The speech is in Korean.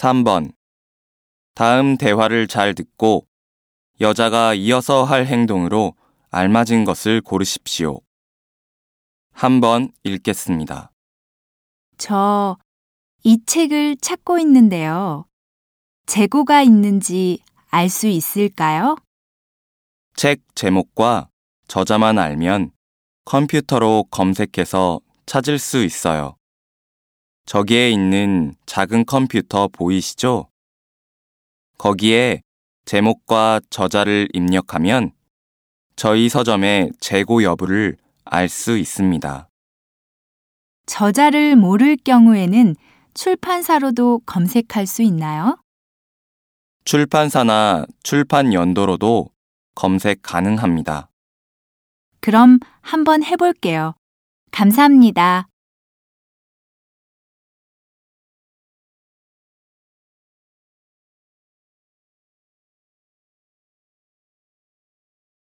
3번. 다음 대화를 잘 듣고 여자가 이어서 할 행동으로 알맞은 것을 고르십시오. 한번 읽겠습니다. 저 이 책을 찾고 있는데요. 재고가 있는지 알 수 있을까요? 책 제목과 저자만 알면 컴퓨터로 검색해서 찾을 수 있어요. 저기에 있는 작은 컴퓨터 보이시죠? 거기에 제목과 저자를 입력하면 저희 서점의 재고 여부를 알 수 있습니다. 저자를 모를 경우에는 출판사로도 검색할 수 있나요? 출판사나 출판 연도로도 검색 가능합니다. 그럼 한번 해볼게요. 감사합니다.